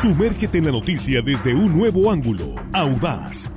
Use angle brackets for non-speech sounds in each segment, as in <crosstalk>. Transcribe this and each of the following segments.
Sumérgete en la noticia desde un nuevo ángulo, audaz,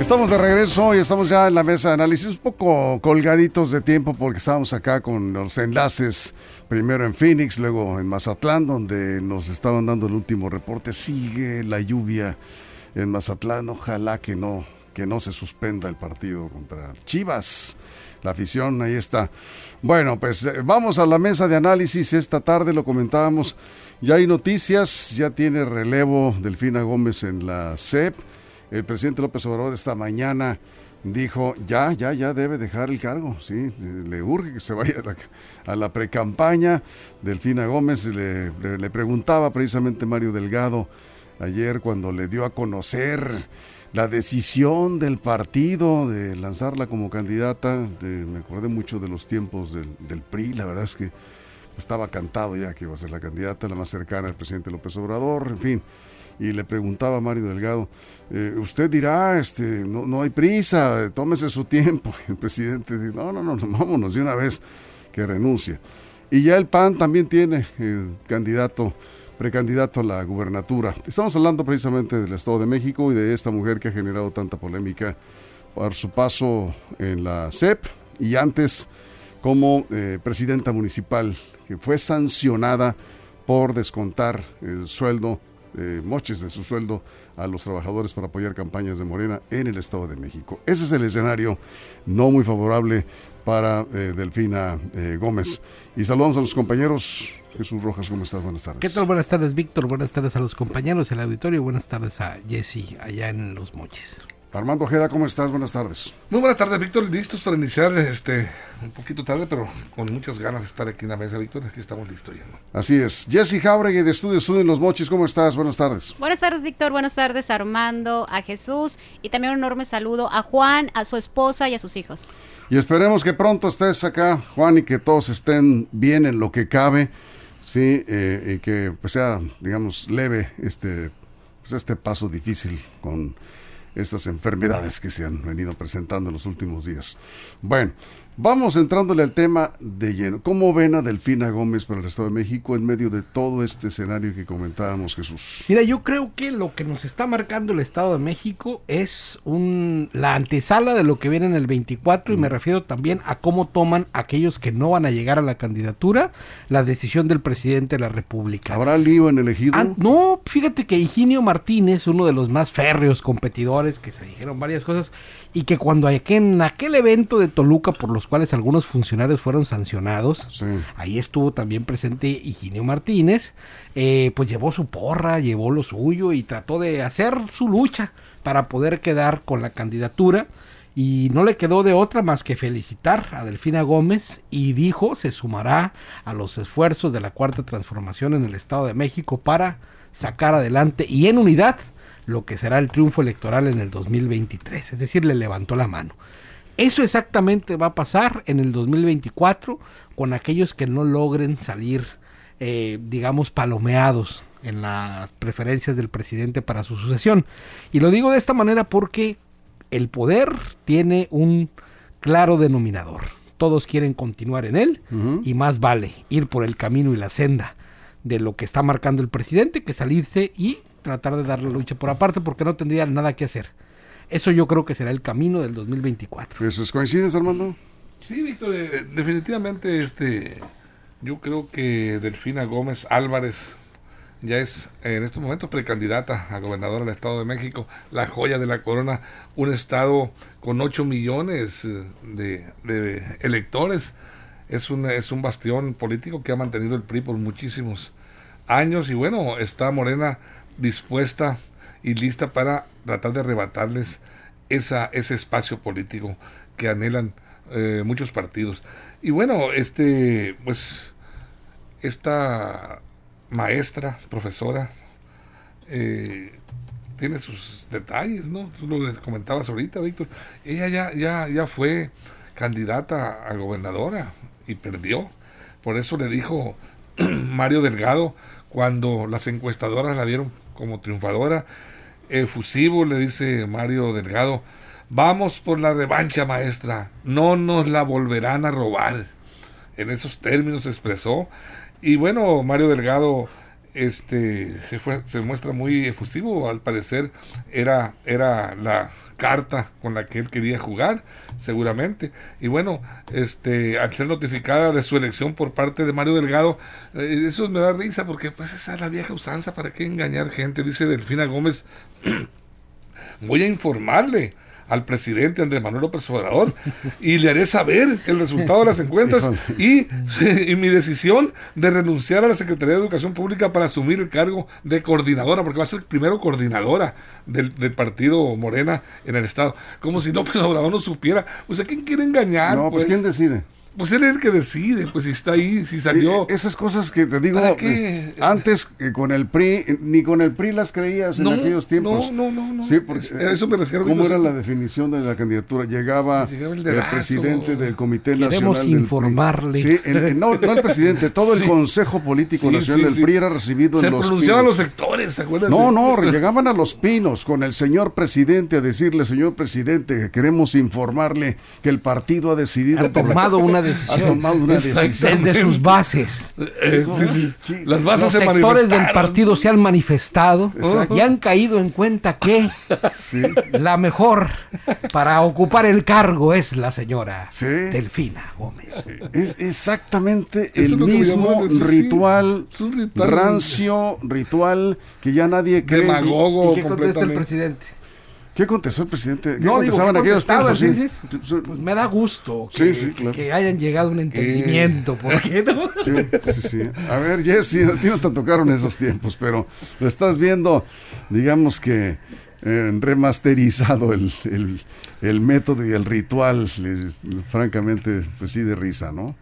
Estamos de regreso y estamos ya en la mesa de análisis, un poco colgaditos de tiempo porque estábamos acá con los enlaces, primero en Phoenix, luego en Mazatlán, donde nos estaban dando el último reporte. Sigue la lluvia en Mazatlán, ojalá que no, que no se suspenda el partido contra Chivas. La afición, ahí está. Bueno, pues eh, vamos a la mesa de análisis. Esta tarde lo comentábamos. Ya hay noticias, ya tiene relevo Delfina Gómez en la CEP el presidente López Obrador esta mañana dijo, ya, ya, ya debe dejar el cargo, sí, le urge que se vaya a la, precampaña. Delfina Gómez le, preguntaba precisamente Mario Delgado ayer cuando le dio a conocer la decisión del partido de lanzarla como candidata. me acordé mucho de los tiempos del, del PRI, la verdad es que estaba cantado ya que iba a ser la candidata, la más cercana al presidente López Obrador, en fin y le preguntaba a Mario Delgado, eh, usted dirá, este, no, no hay prisa, tómese su tiempo. <laughs> El presidente dice, no, no, no, vámonos de una vez que renuncie. Y ya el PAN también tiene candidato, precandidato a la gubernatura. Estamos hablando precisamente del Estado de México y de esta mujer que ha generado tanta polémica por su paso en la CEP y antes como eh, presidenta municipal, que fue sancionada por descontar el sueldo eh, moches de su sueldo a los trabajadores para apoyar campañas de Morena en el Estado de México. Ese es el escenario no muy favorable para eh, Delfina eh, Gómez. Y saludamos a los compañeros. Jesús Rojas, ¿cómo estás? Buenas tardes. ¿Qué tal? Buenas tardes, Víctor. Buenas tardes a los compañeros del auditorio. Buenas tardes a Jesse allá en Los Moches. Armando Ojeda, ¿cómo estás? Buenas tardes. Muy buenas tardes, Víctor. Listos para iniciar este un poquito tarde, pero con muchas ganas de estar aquí en la mesa, Víctor. Aquí estamos listos ya. Así es. Jesse Jauregui de Estudio Estudio en Los Mochis, ¿cómo estás? Buenas tardes. Buenas tardes, Víctor. Buenas tardes, Armando, a Jesús y también un enorme saludo a Juan, a su esposa y a sus hijos. Y esperemos que pronto estés acá, Juan, y que todos estén bien en lo que cabe, sí, eh, y que pues, sea, digamos, leve este, pues, este paso difícil con estas enfermedades que se han venido presentando en los últimos días. Bueno, Vamos entrándole al tema de lleno. ¿Cómo ven a Delfina Gómez para el Estado de México en medio de todo este escenario que comentábamos, Jesús? Mira, yo creo que lo que nos está marcando el Estado de México es un, la antesala de lo que viene en el 24 y me mm. refiero también a cómo toman aquellos que no van a llegar a la candidatura la decisión del presidente de la República. ¿Habrá lío en elegido? Ah, no, fíjate que Higinio Martínez, uno de los más férreos competidores, que se dijeron varias cosas, y que cuando en aquel evento de Toluca por los cuales algunos funcionarios fueron sancionados, ahí estuvo también presente Higinio Martínez, eh, pues llevó su porra, llevó lo suyo y trató de hacer su lucha para poder quedar con la candidatura. Y no le quedó de otra más que felicitar a Delfina Gómez y dijo se sumará a los esfuerzos de la cuarta transformación en el Estado de México para sacar adelante y en unidad lo que será el triunfo electoral en el 2023, es decir, le levantó la mano. Eso exactamente va a pasar en el 2024 con aquellos que no logren salir, eh, digamos, palomeados en las preferencias del presidente para su sucesión. Y lo digo de esta manera porque el poder tiene un claro denominador. Todos quieren continuar en él y más vale ir por el camino y la senda de lo que está marcando el presidente que salirse y tratar de dar la lucha por aparte porque no tendrían nada que hacer. Eso yo creo que será el camino del 2024. ¿Eso es coincides, Armando? Sí, Víctor, eh, definitivamente este yo creo que Delfina Gómez Álvarez ya es en estos momentos precandidata a gobernadora del Estado de México, la joya de la corona, un estado con 8 millones eh, de, de electores. Es un, es un bastión político que ha mantenido el PRI por muchísimos años y bueno, está Morena dispuesta y lista para tratar de arrebatarles esa, ese espacio político que anhelan eh, muchos partidos. Y bueno, este, pues, esta maestra, profesora, eh, tiene sus detalles, ¿no? Tú lo comentabas ahorita, Víctor. Ella ya, ya, ya fue candidata a gobernadora y perdió. Por eso le dijo <clears throat> Mario Delgado cuando las encuestadoras la dieron como triunfadora, efusivo le dice Mario Delgado, vamos por la revancha maestra, no nos la volverán a robar. En esos términos expresó. Y bueno, Mario Delgado este se fue se muestra muy efusivo. Al parecer era era la carta con la que él quería jugar seguramente. Y bueno este al ser notificada de su elección por parte de Mario Delgado eh, eso me da risa porque pues esa es la vieja usanza. Para qué engañar gente dice Delfina Gómez <clears throat> voy a informarle al presidente Andrés Manuel López Obrador y le haré saber el resultado de las encuestas <laughs> y, <laughs> y, mi decisión de renunciar a la Secretaría de Educación Pública para asumir el cargo de coordinadora, porque va a ser primero coordinadora del, del partido Morena en el Estado. Como si López Obrador no supiera. O sea, ¿quién quiere engañar? No, pues, ¿quién decide? Pues él es el que decide, pues si está ahí, si salió. esas cosas que te digo, eh, antes que con el PRI, ni con el PRI las creías en aquellos tiempos. No, no, no. Sí, porque, a eso me refiero. ¿Cómo era la definición de la candidatura? Llegaba, el, presidente del Comité Queremos Nacional. informarle. sí, no, no el presidente, todo el Consejo Político Nacional del PRI era recibido Se en los pronunciaban los sectores, ¿se acuerdan? No, no, llegaban a los pinos con el señor presidente a decirle, señor presidente, queremos informarle que el partido ha decidido. Ha tomado <laughs> una decisión. Ha tomado desde sus bases. Eh, Las bases Los se sectores del partido se han manifestado y han caído en cuenta que la mejor para ocupar el cargo es la señora Delfina Gómez. Es exactamente el mismo ritual, rancio, ritual que ya nadie cree. Demagogo, ¿Y qué contesta el presidente? ¿Qué contestó el presidente? ¿Qué No, digo, contestaban ¿qué aquellos tiempos? Sí, Sí. Pues me da gusto que, sí, claro. que hayan llegado a un entendimiento, ¿por qué no? <laughs> Sí, sí, sí. A ver, Jessy, a ti no te tocaron esos tiempos, pero lo estás viendo, digamos que eh, remasterizado el, el, el método y el ritual, les- francamente, pues sí, de risa, ¿no?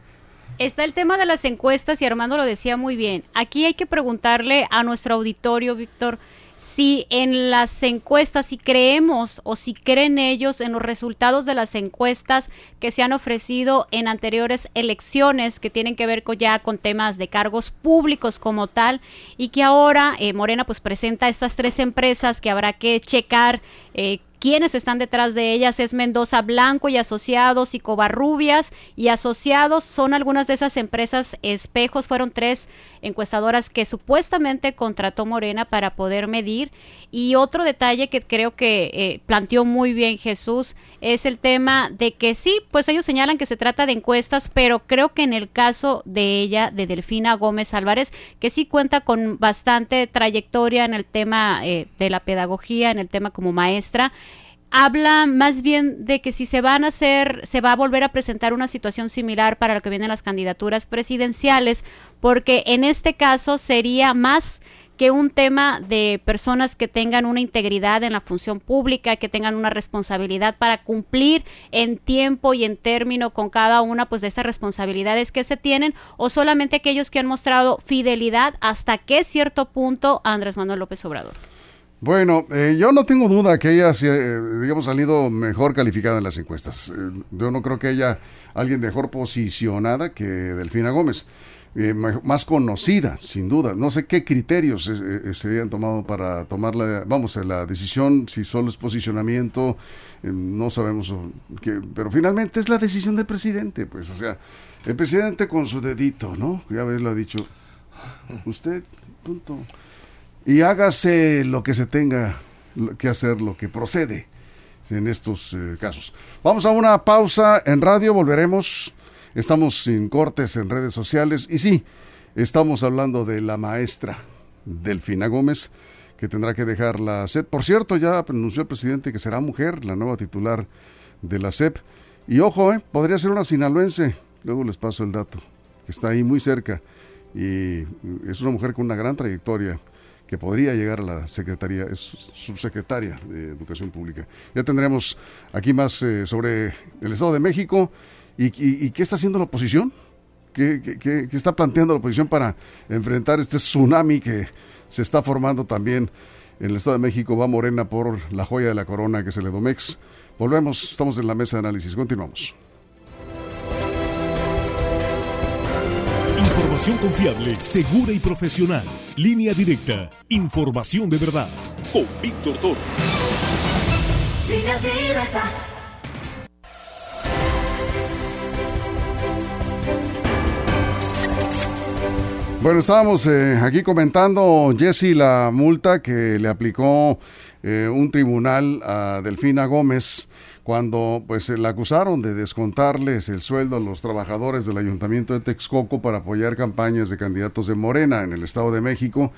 Está el tema de las encuestas y Armando lo decía muy bien. Aquí hay que preguntarle a nuestro auditorio, Víctor, si en las encuestas, si creemos o si creen ellos en los resultados de las encuestas que se han ofrecido en anteriores elecciones que tienen que ver con, ya con temas de cargos públicos como tal y que ahora eh, Morena pues presenta estas tres empresas que habrá que checar eh, quiénes están detrás de ellas es Mendoza Blanco y asociados y Covarrubias. Y asociados son algunas de esas empresas espejos. Fueron tres encuestadoras que supuestamente contrató Morena para poder medir. Y otro detalle que creo que eh, planteó muy bien Jesús es el tema de que sí pues ellos señalan que se trata de encuestas pero creo que en el caso de ella de Delfina Gómez Álvarez que sí cuenta con bastante trayectoria en el tema eh, de la pedagogía en el tema como maestra habla más bien de que si se van a hacer, se va a volver a presentar una situación similar para lo que vienen las candidaturas presidenciales, porque en este caso sería más que un tema de personas que tengan una integridad en la función pública, que tengan una responsabilidad para cumplir en tiempo y en término con cada una pues de esas responsabilidades que se tienen o solamente aquellos que han mostrado fidelidad hasta qué cierto punto Andrés Manuel López Obrador. Bueno, eh, yo no tengo duda que ella, eh, digamos, salido mejor calificada en las encuestas. Eh, yo no creo que haya alguien mejor posicionada que Delfina Gómez. Eh, más conocida, sin duda. No sé qué criterios eh, se habían tomado para tomar la, vamos, la decisión, si solo es posicionamiento, no sabemos, qué, pero finalmente es la decisión del presidente, pues, o sea, el presidente con su dedito, ¿no? Ya lo ha dicho, usted, punto. Y hágase lo que se tenga que hacer, lo que procede en estos eh, casos. Vamos a una pausa en radio, volveremos. Estamos sin cortes en redes sociales y sí, estamos hablando de la maestra Delfina Gómez, que tendrá que dejar la SEP. Por cierto, ya anunció el presidente que será mujer, la nueva titular de la SEP. Y ojo, eh, podría ser una sinaloense, luego les paso el dato, que está ahí muy cerca. Y es una mujer con una gran trayectoria que podría llegar a la Secretaría, subsecretaria de Educación Pública. Ya tendremos aquí más eh, sobre el Estado de México y, qué está haciendo la oposición. qué, está planteando la oposición para enfrentar este tsunami que se está formando también en el Estado de México? Va Morena por la joya de la corona que es el Edomex. Volvemos, estamos en la mesa de análisis, continuamos. Información confiable, segura y profesional. Línea directa. Información de verdad. Con Víctor Toro. Línea directa. Bueno, estábamos eh, aquí comentando, Jesse, la multa que le aplicó eh, un tribunal a Delfina Gómez cuando pues la acusaron de descontarles el sueldo a los trabajadores del ayuntamiento de Texcoco para apoyar campañas de candidatos de Morena en el Estado de México.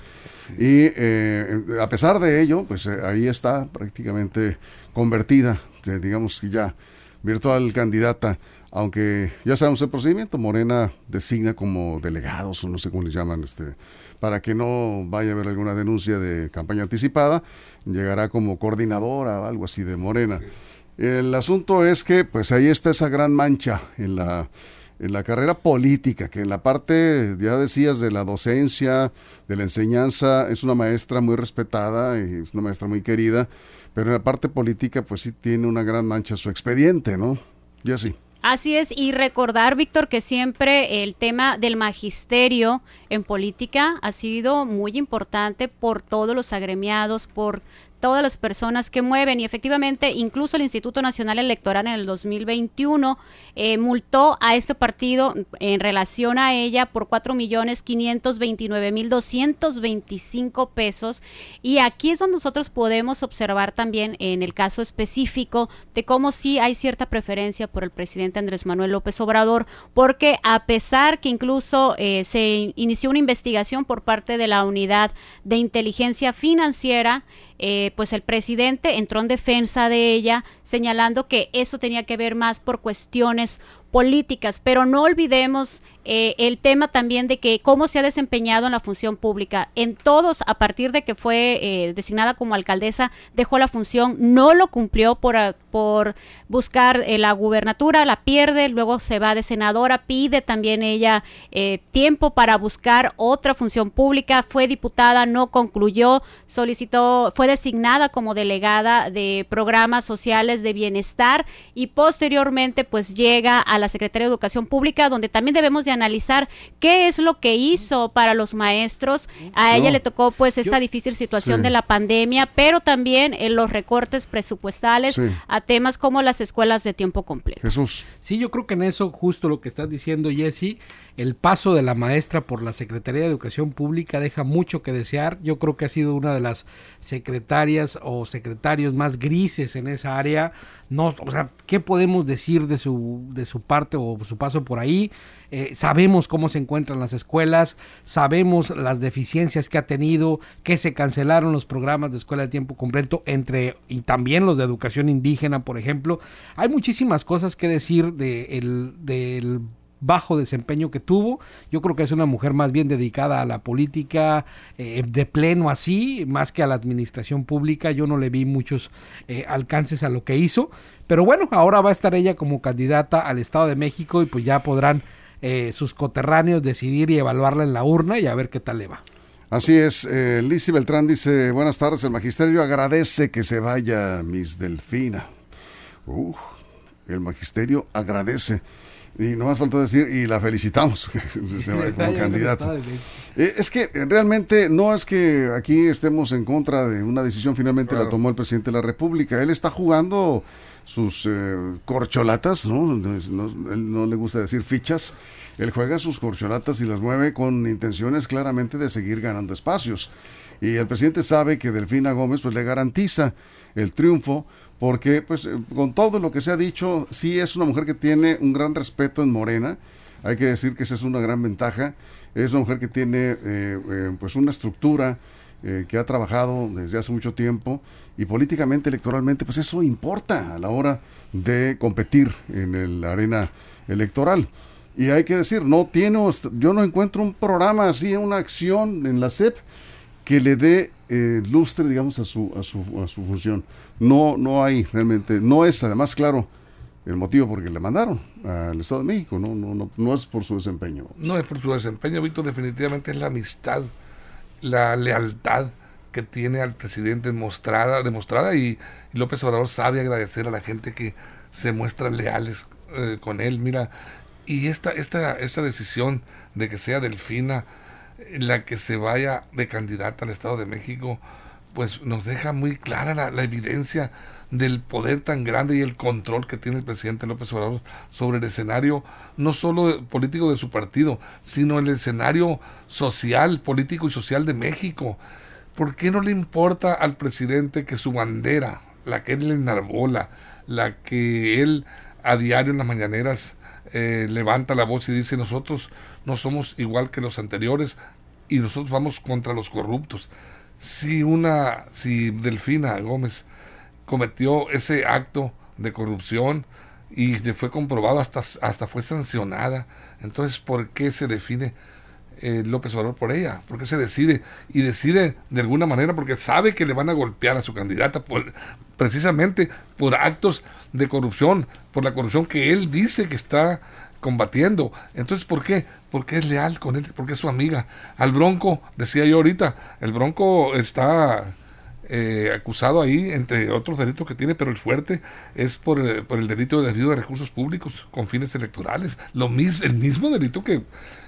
Y eh, a pesar de ello pues ahí está prácticamente convertida digamos que ya virtual candidata. Aunque ya sabemos el procedimiento, Morena designa como delegados, o no sé cómo les llaman, este, para que no vaya a haber alguna denuncia de campaña anticipada, llegará como coordinadora o algo así de Morena. El asunto es que, pues ahí está esa gran mancha en la, en la carrera política, que en la parte, ya decías, de la docencia, de la enseñanza, es una maestra muy respetada y es una maestra muy querida, pero en la parte política, pues sí tiene una gran mancha su expediente, ¿no? Ya sí. Así es, y recordar, Víctor, que siempre el tema del magisterio en política ha sido muy importante por todos los agremiados, por todas las personas que mueven. Y efectivamente incluso el Instituto Nacional Electoral en el 2021 eh, multó a este partido en relación a ella por cuatro millones quinientos veintinueve mil doscientos veinticinco pesos. Y aquí es donde nosotros podemos observar también en el caso específico de cómo sí hay cierta preferencia por el presidente Andrés Manuel López Obrador porque a pesar que incluso eh, se inició una investigación por parte de la unidad de inteligencia financiera eh, pues el presidente entró en defensa de ella, señalando que eso tenía que ver más por cuestiones políticas, pero no olvidemos eh, el tema también de que cómo se ha desempeñado en la función pública. En todos, a partir de que fue eh, designada como alcaldesa, dejó la función, no lo cumplió por, por buscar eh, la gubernatura, la pierde, luego se va de senadora, pide también ella tiempo para buscar otra función pública, fue diputada, no concluyó, solicitó, fue designada como delegada de programas sociales de bienestar y posteriormente pues llega a la Secretaría de Educación Pública, donde también debemos de analizar qué es lo que hizo para los maestros. A ella le tocó pues esta difícil situación de la pandemia, pero también en los recortes presupuestales a temas como las escuelas de tiempo completo. Jesús. Sí, yo creo que en eso justo lo que estás diciendo, Jesse, el paso de la maestra por la Secretaría de Educación Pública deja mucho que desear. Yo creo que ha sido una de las secretarias o secretarios más grises en esa área. No, o sea, ¿qué podemos decir de su, de su parte o su paso por ahí? Eh, sabemos cómo se encuentran las escuelas, sabemos las deficiencias que ha tenido, que se cancelaron los programas de escuela de tiempo completo entre y también los de educación indígena, por ejemplo. Hay muchísimas cosas que decir de el, del bajo desempeño que tuvo. Yo creo que es una mujer más bien dedicada a la política eh, de pleno así, más que a la administración pública. Yo no le vi muchos eh, alcances a lo que hizo. Pero bueno, ahora va a estar ella como candidata al Estado de México y pues ya podrán eh, sus coterráneos decidir y evaluarla en la urna y a ver qué tal le va. Así es, eh, Beltrán dice, buenas tardes, el magisterio agradece que se vaya Miss Delfina. el magisterio agradece. Y no más falta decir, y la felicitamos <laughs> <laughs> como candidata. Eh, es que eh, realmente no es que aquí estemos en contra de una decisión, finalmente la tomó el presidente de la República. Él está jugando sus eh, corcholatas, ¿no? ¿no? Él no le gusta decir fichas. Él juega sus corcholatas y las mueve con intenciones claramente de seguir ganando espacios. Y el presidente sabe que Delfina Gómez pues le garantiza el triunfo porque pues eh, con todo lo que se ha dicho, sí es una mujer que tiene un gran respeto en Morena, hay que decir que esa es una gran ventaja, es una mujer que tiene eh, eh, pues una estructura que ha trabajado desde hace mucho tiempo y políticamente, electoralmente, pues eso importa a la hora de competir en el arena electoral. Y hay que decir, no tiene, yo no encuentro un programa así, una acción en la CEP que le dé lustre, digamos, a su, a su, a su función. No, no hay realmente, no es además, claro, el motivo por que le mandaron al Estado de México, no, no, no, no es por su desempeño. No es por su desempeño, Víctor, definitivamente es la amistad, la lealtad que tiene al presidente demostrada, demostrada y, López Obrador sabe agradecer a la gente que se muestran leales eh, con él. Mira, y esta, esta, esta decisión de que sea Delfina la que se vaya de candidata al Estado de México, pues nos deja muy clara la, la evidencia del poder tan grande y el control que tiene el presidente López Obrador sobre el escenario, no solo político de su partido, sino el escenario social, político y social de México. ¿Por qué no le importa al presidente que su bandera, la que él enarbola, la que él a diario en las mañaneras eh, levanta la voz y dice nosotros no somos igual que los anteriores y nosotros vamos contra los corruptos? Si una, si Delfina Gómez cometió ese acto de corrupción y fue comprobado hasta, hasta fue sancionada. Entonces, ¿por qué se define eh, López Obrador por ella? ¿Por qué se decide? Y decide de alguna manera porque sabe que le van a golpear a su candidata por, precisamente por actos de corrupción, por la corrupción que él dice que está combatiendo. Entonces, ¿por qué? Porque es leal con él, porque es su amiga. Al Bronco, decía yo ahorita, el Bronco está eh, acusado ahí, entre otros delitos que tiene, pero el fuerte es por, eh, por el delito de desvío de recursos públicos con fines electorales. Lo mis, el mismo delito que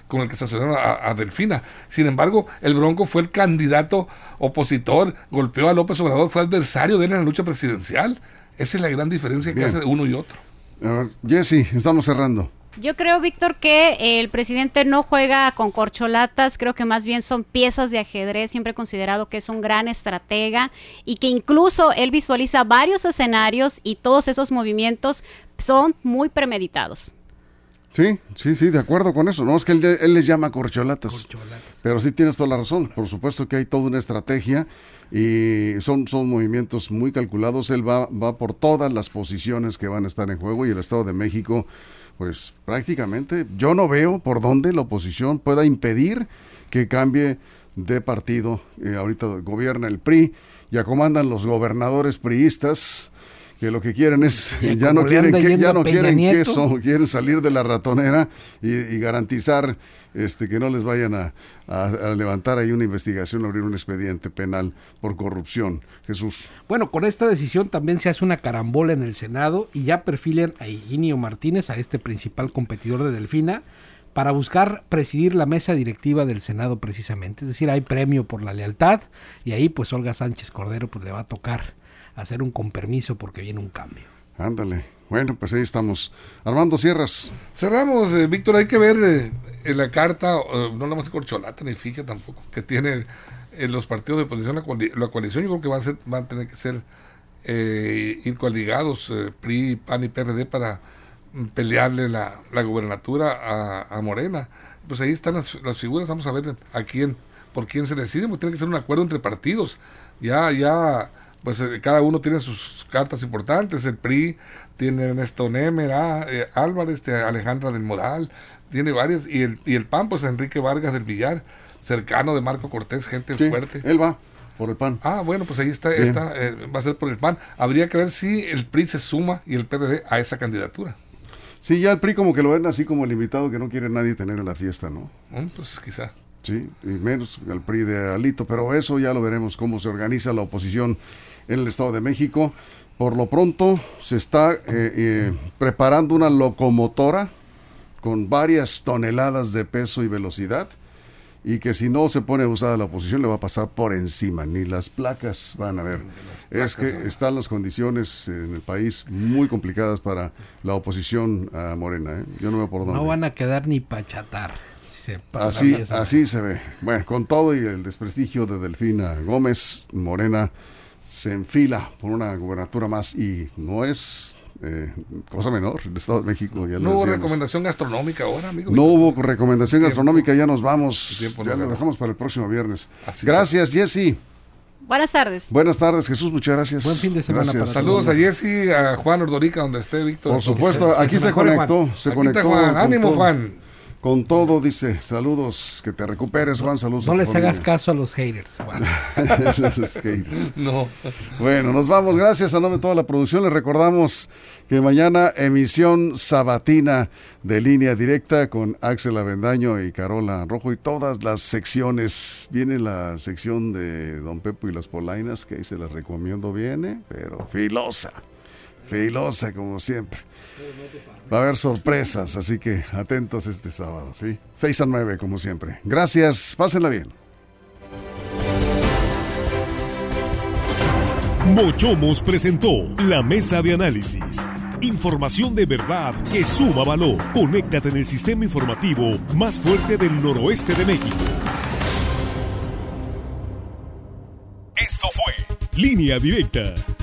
con el que sancionaron a, a, Delfina. Sin embargo, el Bronco fue el candidato opositor, golpeó a López Obrador, fue adversario de él en la lucha presidencial. Esa es la gran diferencia que hace uno y otro. Uh, Jesse, estamos cerrando. Yo creo, Víctor, que el presidente no juega con corcholatas, creo que más bien son piezas de ajedrez, siempre he considerado que es un gran estratega y que incluso él visualiza varios escenarios y todos esos movimientos son muy premeditados. Sí, sí, sí, de acuerdo con eso. No es que él, él les llama corcholatas, corcholatas, pero sí tienes toda la razón. Por supuesto que hay toda una estrategia y son, son movimientos muy calculados. Él va, va por todas las posiciones que van a estar en juego y el Estado de México pues prácticamente yo no veo por dónde la oposición pueda impedir que cambie de partido. Eh, ahorita gobierna el PRI, ya comandan los gobernadores priistas que lo que quieren es <laughs> ya no quieren que, ya no quieren queso, quieren salir de la ratonera y, y garantizar este que no les vayan a, a, a, levantar ahí una investigación, abrir un expediente penal por corrupción. Jesús. Bueno, con esta decisión también se hace una carambola en el Senado y ya perfilan a Higinio Martínez, a este principal competidor de Delfina, para buscar presidir la mesa directiva del Senado precisamente. Es decir, hay premio por la lealtad y ahí pues Olga Sánchez Cordero pues le va a tocar hacer un compromiso porque viene un cambio. Ándale. Bueno, pues ahí estamos. Armando Sierras. Cerramos, eh, Víctor, hay que ver eh, en la carta, eh, no nada más corcholata ni fija tampoco, que tiene en los partidos de oposición la, coali la, coalición, yo creo que van a, ser, van a tener que ser ir coaligados, PRI, PAN y PRD para pelearle la, la gubernatura a, a, Morena. Pues ahí están las, las, figuras, vamos a ver a quién, por quién se decide, pues tiene que ser un acuerdo entre partidos. Ya, ya pues eh, cada uno tiene sus cartas importantes. El PRI tiene Ernesto Nemer, ah, eh, Álvarez, Alejandra del Moral, tiene varias. Y el, y el PAN, pues Enrique Vargas del Villar, cercano de Marco Cortés, gente sí, fuerte. Él va por el PAN. Ah, bueno, pues ahí está, está eh, va a ser por el PAN. Habría que ver si el PRI se suma y el PRD a esa candidatura. Sí, ya el PRI como que lo ven así como el invitado que no quiere nadie tener en la fiesta, ¿no? Pues quizá. Sí, y menos el PRI de Alito, pero eso ya lo veremos cómo se organiza la oposición en el Estado de México. Por lo pronto se está eh, eh, preparando una locomotora con varias toneladas de peso y velocidad y que si no se pone usada la oposición le va a pasar por encima, ni las placas van a ver. Placas, es que ¿no? están las condiciones en el país muy complicadas para la oposición a Morena. ¿eh? Yo no veo por dónde. No van a quedar ni pachatar. Así se ve. Bueno, con todo y el desprestigio de Delfina Gómez, Morena se enfila por una gubernatura más y no es eh, cosa menor, el Estado de México. Ya no hubo recomendación gastronómica ahora, amigo. No hubo recomendación gastronómica, ya nos vamos. Tiempo, ya no lo dejamos para el próximo viernes. Así gracias, Jesse. Buenas tardes. Buenas tardes, Jesús, muchas gracias. Buen fin de semana. Para Saludos a Jesse, a Juan Ordorica, donde esté Víctor. Por supuesto, aquí se conectó. Se conectó. Juan. Ánimo, Juan. Con todo, dice. Saludos, que te recuperes, Juan. Saludos. No a les hagas caso a los haters. Juan. <laughs> Los. <laughs> No. Bueno, nos vamos. Gracias a nombre de toda la producción. Les recordamos que mañana emisión sabatina de línea directa con Axel Avendaño y Carola Rojo y todas las secciones. Viene la sección de Don Pepo y las Polainas, que ahí se las recomiendo. Viene, pero filosa. Filosa, como siempre. Va a haber sorpresas, así que atentos este sábado, ¿sí? 6 a 9, como siempre. Gracias, pásenla bien. Mochomos presentó la mesa de análisis. Información de verdad que suma valor. Conéctate en el sistema informativo más fuerte del noroeste de México. Esto fue Línea Directa.